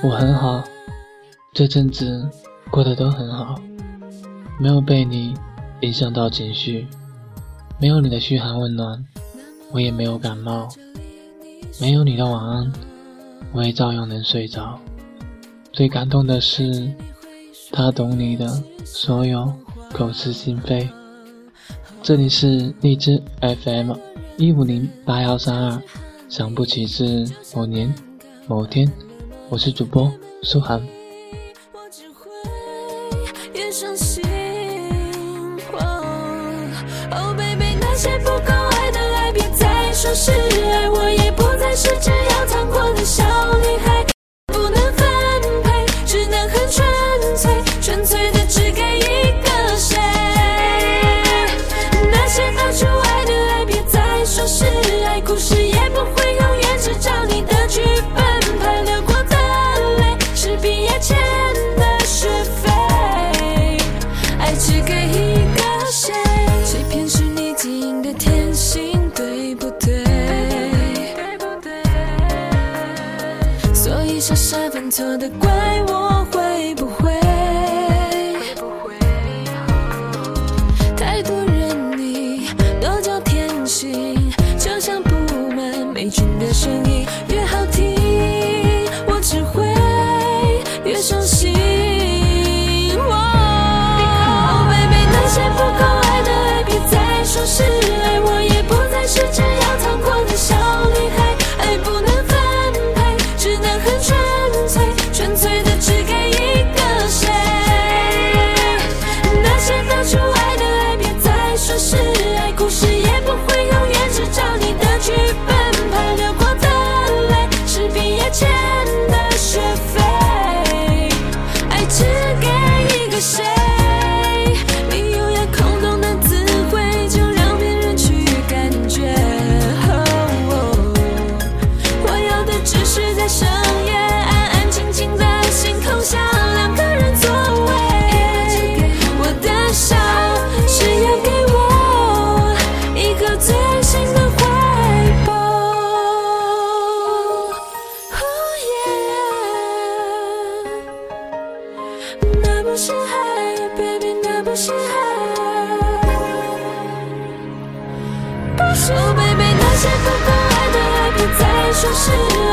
我很好。这阵子过得都很好。没有被你影响到情绪。没有你的嘘寒问暖。我也没有感冒。没有你的晚安。我也照样能睡着。最感动的是他懂你的所有口是心非。这里是荔枝 fm 一五零八幺三二。想不起是某年某天我是主播苏涵。傻傻犯错的怪我就，baby，那些不懂爱的爱，别再说是。